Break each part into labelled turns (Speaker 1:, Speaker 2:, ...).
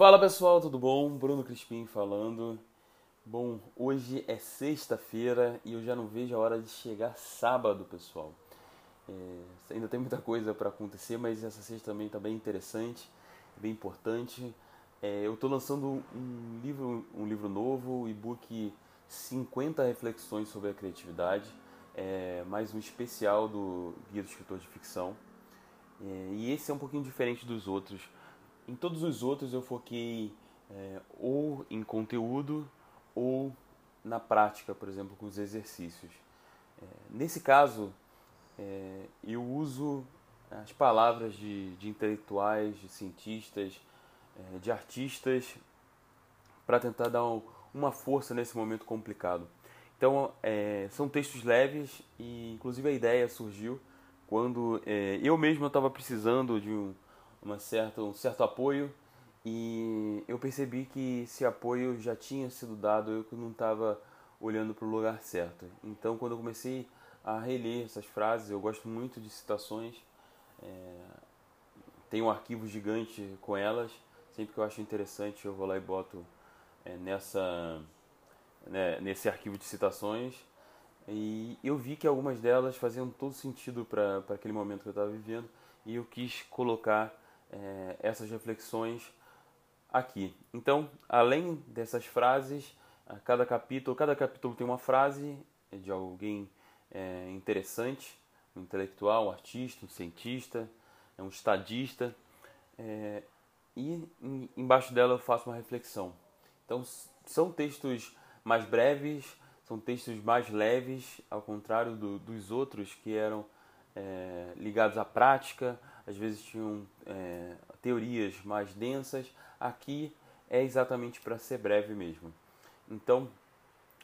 Speaker 1: Fala pessoal, tudo bom? Bruno Crispim falando. Bom, hoje é sexta-feira e eu já não vejo a hora de chegar sábado, pessoal. É, ainda tem muita coisa para acontecer, mas essa sexta também está bem interessante, bem importante. É, eu estou lançando um livro, um livro novo, o e-book 50 reflexões sobre a criatividade, é, mais um especial do Guia do Escritor de Ficção. É, e esse é um pouquinho diferente dos outros. Em todos os outros eu foquei é, ou em conteúdo ou na prática, por exemplo, com os exercícios. É, nesse caso, é, eu uso as palavras de, de intelectuais, de cientistas, é, de artistas para tentar dar um, uma força nesse momento complicado. Então, é, são textos leves e, inclusive, a ideia surgiu quando é, eu mesmo estava precisando de um, uma certa, um certo apoio e eu percebi que esse apoio já tinha sido dado, eu que não estava olhando para o lugar certo. Então, quando eu comecei a reler essas frases, eu gosto muito de citações, é, tenho um arquivo gigante com elas, sempre que eu acho interessante eu vou lá e boto é, nessa, né, nesse arquivo de citações. E eu vi que algumas delas faziam todo sentido para aquele momento que eu estava vivendo e eu quis colocar é, essas reflexões aqui. Então, além dessas frases, cada capítulo, cada capítulo tem uma frase de alguém é, interessante, um intelectual, um artista, um cientista, um estadista, é, e embaixo dela eu faço uma reflexão. Então, são textos mais breves, são textos mais leves, ao contrário do, dos outros que eram é, ligados à prática, às vezes tinham é, teorias mais densas. Aqui é exatamente para ser breve mesmo. Então,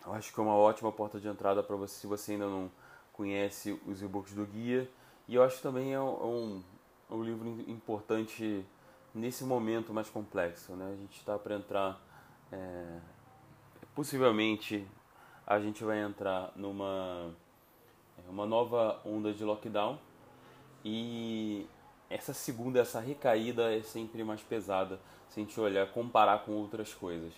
Speaker 1: eu acho que é uma ótima porta de entrada para você se você ainda não conhece os e-books do guia. E eu acho que também é um, é um livro importante nesse momento mais complexo. Né? A gente está para entrar, é, possivelmente, a gente vai entrar numa é, uma nova onda de lockdown e essa segunda, essa recaída é sempre mais pesada se a gente olhar, comparar com outras coisas.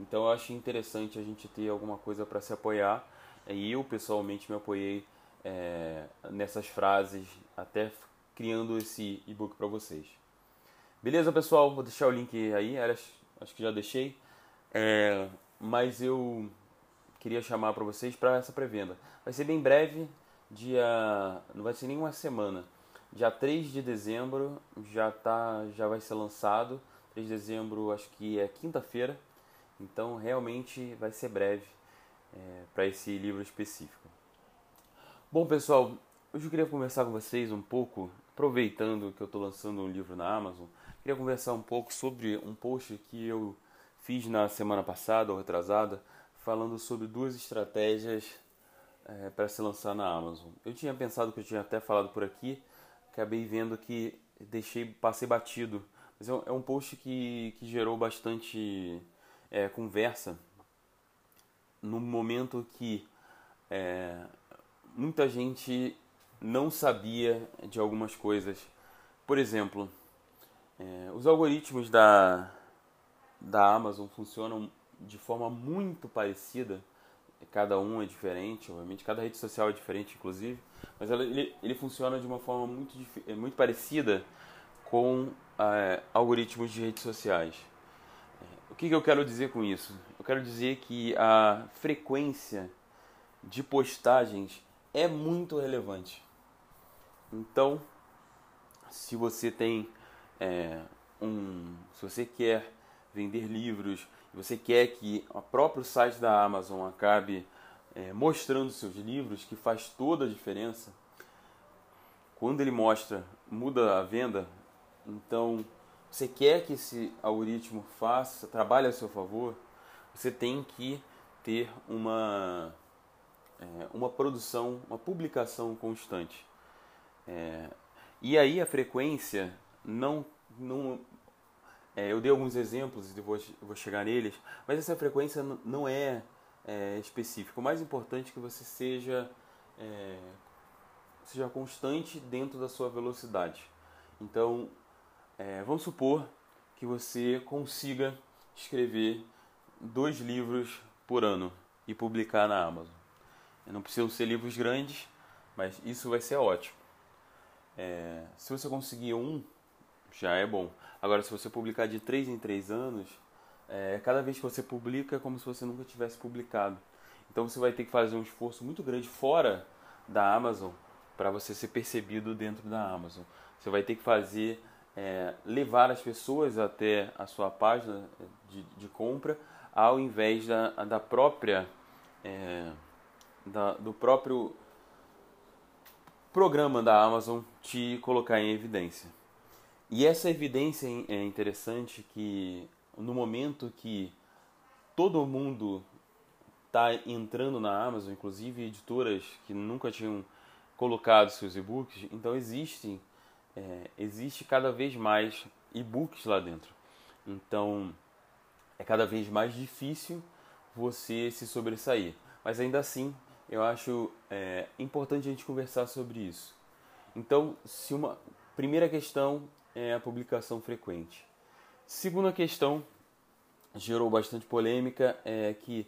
Speaker 1: Então eu acho interessante a gente ter alguma coisa para se apoiar. E eu pessoalmente me apoiei é, nessas frases, até criando esse e-book para vocês. Beleza, pessoal? Vou deixar o link aí, acho que já deixei. É, mas eu queria chamar para vocês para essa pré-venda. Vai ser bem breve, dia não vai ser nem uma semana. Dia 3 de dezembro já tá já vai ser lançado. 3 de dezembro acho que é quinta-feira. Então realmente vai ser breve é, para esse livro específico. Bom pessoal, hoje eu queria conversar com vocês um pouco, aproveitando que eu estou lançando um livro na Amazon, queria conversar um pouco sobre um post que eu fiz na semana passada ou retrasada, falando sobre duas estratégias é, para se lançar na Amazon. Eu tinha pensado que eu tinha até falado por aqui, acabei vendo que deixei passei batido, mas é um é post que, que gerou bastante é, conversa no momento que é, muita gente não sabia de algumas coisas. Por exemplo, é, os algoritmos da, da Amazon funcionam de forma muito parecida cada um é diferente, obviamente, cada rede social é diferente, inclusive, mas ele, ele funciona de uma forma muito, é muito parecida com é, algoritmos de redes sociais. É, o que, que eu quero dizer com isso? Eu quero dizer que a frequência de postagens é muito relevante. Então, se você tem é, um, se você quer vender livros, você quer que o próprio site da Amazon acabe é, mostrando seus livros, que faz toda a diferença. Quando ele mostra, muda a venda. Então, você quer que esse algoritmo faça, trabalhe a seu favor, você tem que ter uma, é, uma produção, uma publicação constante. É, e aí a frequência não, não é, eu dei alguns exemplos e vou, vou chegar neles, mas essa frequência não é, é específica. O mais importante é que você seja, é, seja constante dentro da sua velocidade. Então, é, vamos supor que você consiga escrever dois livros por ano e publicar na Amazon. Não precisam ser livros grandes, mas isso vai ser ótimo. É, se você conseguir um, já é bom. Agora, se você publicar de três em três anos, é, cada vez que você publica é como se você nunca tivesse publicado. Então você vai ter que fazer um esforço muito grande fora da Amazon para você ser percebido dentro da Amazon. Você vai ter que fazer, é, levar as pessoas até a sua página de, de compra, ao invés da, da própria, é, da, do próprio programa da Amazon te colocar em evidência. E essa evidência é interessante que no momento que todo mundo está entrando na Amazon, inclusive editoras que nunca tinham colocado seus e-books, então existe, é, existe cada vez mais e-books lá dentro. Então é cada vez mais difícil você se sobressair. Mas ainda assim, eu acho é, importante a gente conversar sobre isso. Então, se uma primeira questão é a publicação frequente. Segunda questão gerou bastante polêmica é que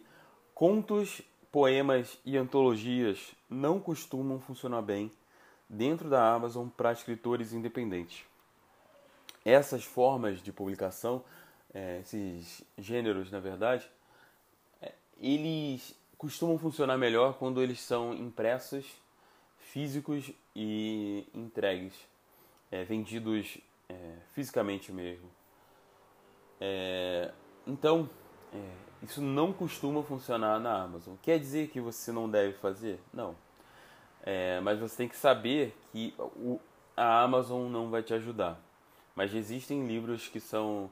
Speaker 1: contos, poemas e antologias não costumam funcionar bem dentro da Amazon para escritores independentes. Essas formas de publicação, é, esses gêneros, na verdade, é, eles costumam funcionar melhor quando eles são impressos, físicos e entregues, é, vendidos é, fisicamente mesmo. É, então, é, isso não costuma funcionar na Amazon. Quer dizer que você não deve fazer? Não. É, mas você tem que saber que o, a Amazon não vai te ajudar. Mas existem livros que são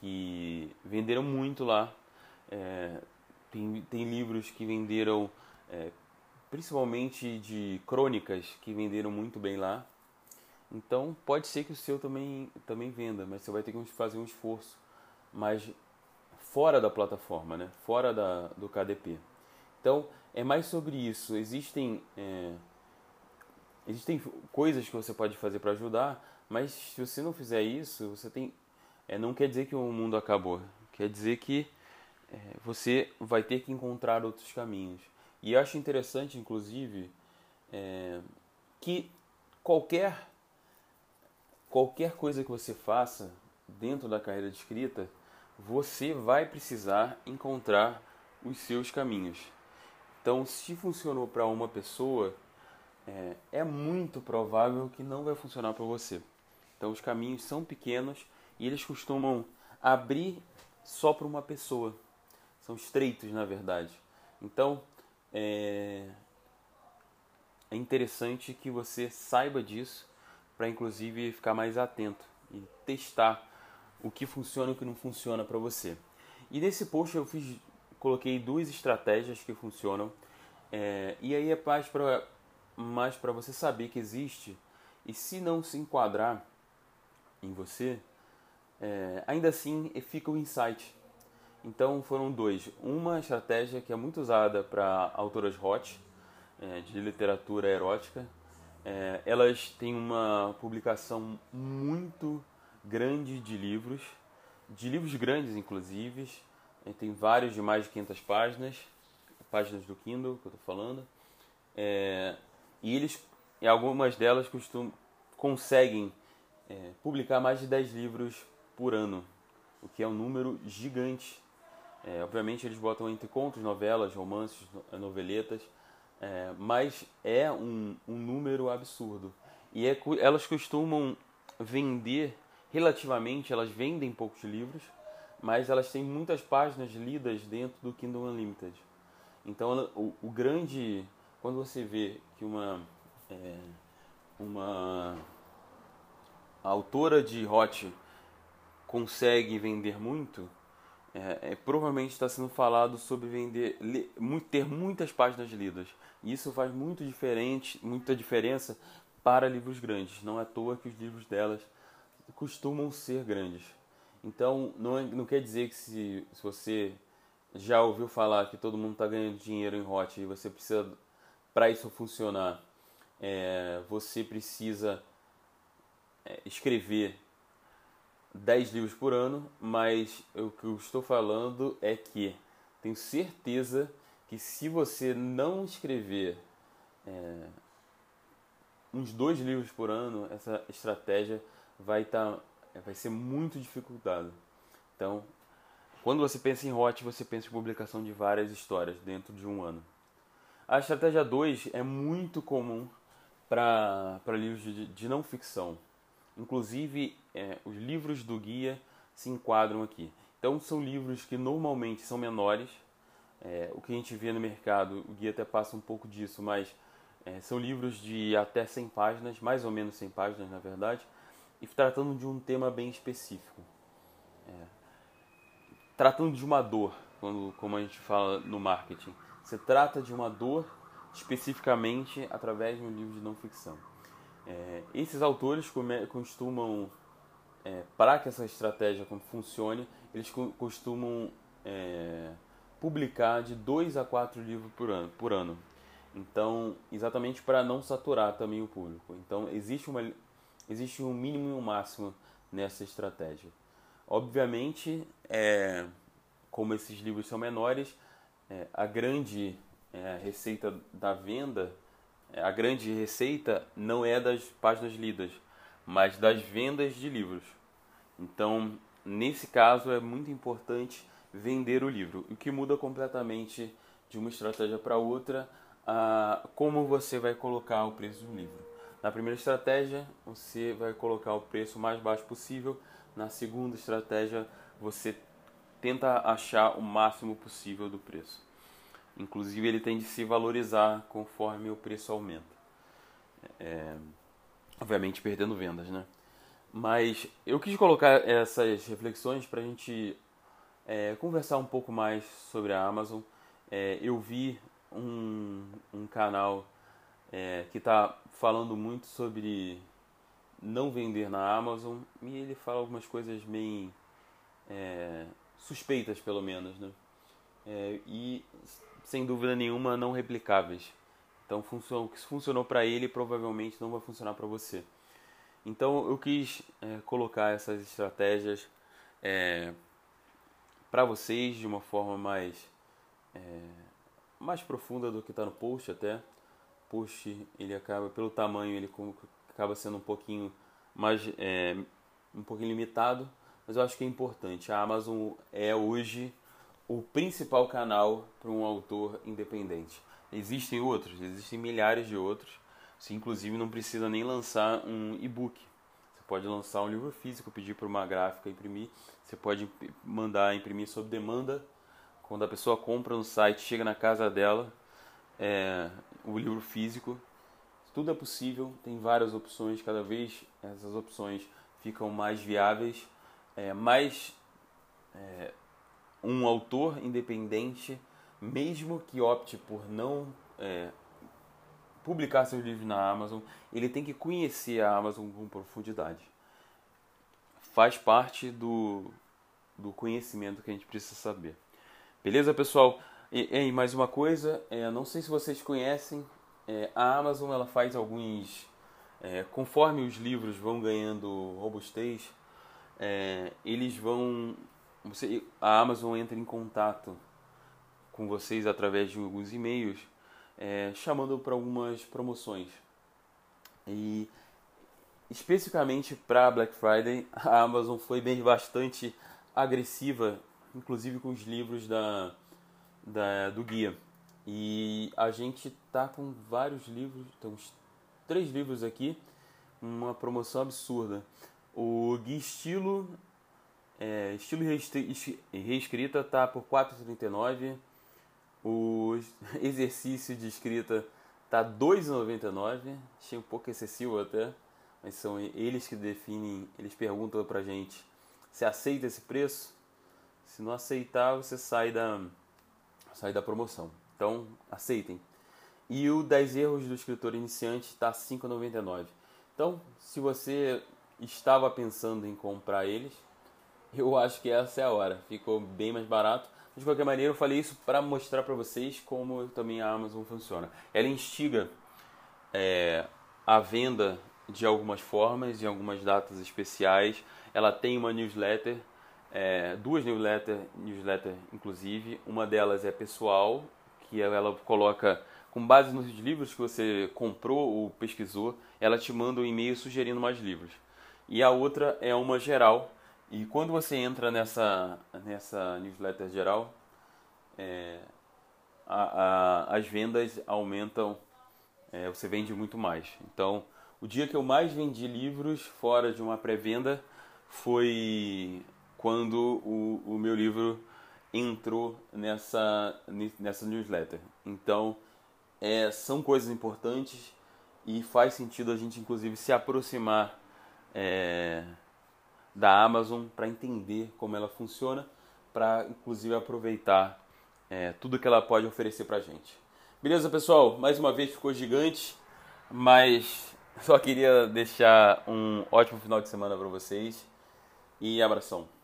Speaker 1: que venderam muito lá. É, tem, tem livros que venderam, é, principalmente de crônicas, que venderam muito bem lá. Então pode ser que o seu também, também venda, mas você vai ter que fazer um esforço. Mas fora da plataforma, né? fora da, do KDP. Então, é mais sobre isso. Existem, é, existem coisas que você pode fazer para ajudar, mas se você não fizer isso, você tem, é, não quer dizer que o mundo acabou. Quer dizer que é, você vai ter que encontrar outros caminhos. E eu acho interessante, inclusive, é, que qualquer qualquer coisa que você faça dentro da carreira de escrita você vai precisar encontrar os seus caminhos. Então, se funcionou para uma pessoa, é, é, muito provável que não vai funcionar para você. Então, os caminhos são pequenos e eles costumam abrir só para uma pessoa. São estreitos, na verdade. Então, é, é interessante que você saiba disso para, inclusive, ficar mais atento e testar o que funciona e o que não funciona para você. E nesse post eu fiz, coloquei duas estratégias que funcionam. É, e aí é mais para mais você saber que existe e se não se enquadrar em você, é, ainda assim fica o insight. Então foram dois. Uma estratégia que é muito usada para autoras hot, é, de literatura erótica. É, elas têm uma publicação muito grande de livros, de livros grandes inclusive, tem vários de mais de 500 páginas, páginas do Kindle que eu estou falando, é, e eles, em algumas delas, costum, conseguem é, publicar mais de 10 livros por ano, o que é um número gigante. É, obviamente eles botam entre contos, novelas, romances, noveletas, é, mas é um, um número absurdo. E é, elas costumam vender relativamente elas vendem poucos livros, mas elas têm muitas páginas lidas dentro do Kindle Unlimited. Então o, o grande quando você vê que uma é, uma autora de hot consegue vender muito, é, é, provavelmente está sendo falado sobre vender ter muitas páginas lidas. E isso faz muito diferente, muita diferença para livros grandes. Não é à toa que os livros delas costumam ser grandes. Então, não, é, não quer dizer que se, se você já ouviu falar que todo mundo está ganhando dinheiro em hot e você precisa, para isso funcionar, é, você precisa é, escrever 10 livros por ano, mas o que eu estou falando é que tenho certeza que se você não escrever é, uns dois livros por ano, essa estratégia vai, tá, vai ser muito dificultada. Então, quando você pensa em hot, você pensa em publicação de várias histórias dentro de um ano. A estratégia 2 é muito comum para livros de, de, não ficção. Inclusive, é, os livros do guia se enquadram aqui. Então, são livros que normalmente são menores. É, o que a gente vê no mercado, o guia até passa um pouco disso, mas é, são livros de até 100 páginas, mais ou menos 100 páginas na verdade, e tratando de um tema bem específico. É, tratando de uma dor, quando, como a gente fala no marketing. Você trata de uma dor especificamente através de um livro de não ficção. É, esses autores costumam, é, para que essa estratégia funcione, eles costumam é, publicar de dois a quatro livros por ano. Por ano. Então, exatamente para não saturar também o público. Então, existe, uma, existe um mínimo e um máximo nessa estratégia. Obviamente, é, como esses livros são menores, é, a grande é, receita da venda, a grande receita não é das páginas lidas, mas das vendas de livros. Então, nesse caso, é muito importante vender o livro, o que muda completamente de uma estratégia para outra a como você vai colocar o preço do livro. Na primeira estratégia, você vai colocar o preço mais baixo possível na segunda estratégia, você tenta achar o máximo possível do preço. Inclusive, ele tem de se valorizar conforme o preço aumenta. É, obviamente, perdendo vendas, né? Mas eu quis colocar essas reflexões para a gente é, conversar um pouco mais sobre a Amazon. É, eu vi um, um canal é, que está falando muito sobre não vender na Amazon e ele fala algumas coisas bem é, suspeitas pelo menos, né? É, e sem dúvida nenhuma não replicáveis. Então o que funcionou para ele provavelmente não vai funcionar para você. Então eu quis é, colocar essas estratégias é, para vocês de uma forma mais é, mais profunda do que está no post até. O post ele acaba pelo tamanho ele acaba sendo um pouquinho mais é, um pouquinho limitado, mas eu acho que é importante. A Amazon é hoje o principal canal para um autor independente. Existem outros, existem milhares de outros. Você inclusive não precisa nem lançar um e-book. Você pode lançar um livro físico, pedir para uma gráfica imprimir. Você pode mandar imprimir sob demanda. Quando a pessoa compra no site, chega na casa dela, é, o livro físico tudo é possível, tem várias opções, cada vez essas opções ficam mais viáveis, é, mais é, um autor independente, mesmo que opte por não é, publicar seus livros na Amazon, ele tem que conhecer a Amazon com profundidade. Faz parte do, do conhecimento que a gente precisa saber. Beleza, pessoal? E, e mais uma coisa, é, não sei se vocês conhecem é, a Amazon ela faz alguns. É, conforme os livros vão ganhando robustez, é, eles vão. Você, a Amazon entra em contato com vocês através de alguns e-mails, é, chamando para algumas promoções. E especificamente para Black Friday, a Amazon foi bem bastante agressiva, inclusive com os livros da, da do guia. E a gente tá com vários livros, temos três livros aqui, uma promoção absurda. O Guia Estilo, é, Estilo Reescrita tá por R$ 4,39. O exercício de escrita tá R$ 2,99. Achei um pouco excessivo até, mas são eles que definem, eles perguntam pra gente se aceita esse preço. Se não aceitar, você sai da, sai da promoção. Então, aceitem. E o 10 erros do escritor iniciante está R$ 5,99. Então, se você estava pensando em comprar eles, eu acho que essa é a hora. Ficou bem mais barato. De qualquer maneira, eu falei isso para mostrar para vocês como também a Amazon funciona. Ela instiga é, a venda de algumas formas, em algumas datas especiais. Ela tem uma newsletter, é, duas newsletter, newsletter inclusive. Uma delas é pessoal, que ela coloca com base nos livros que você comprou ou pesquisou, ela te manda um e-mail sugerindo mais livros. E a outra é uma geral. E quando você entra nessa, nessa newsletter geral, é, a, a, as vendas aumentam, é, você vende muito mais. Então, o dia que eu mais vendi livros fora de uma pré-venda foi quando o, o meu livro entrou nessa, nessa newsletter. Então, é, são coisas importantes e faz sentido a gente, inclusive, se aproximar é, da Amazon para entender como ela funciona, para, inclusive, aproveitar é, tudo que ela pode oferecer para a gente. Beleza, pessoal? Mais uma vez ficou gigante, mas só queria deixar um ótimo final de semana para vocês e abração.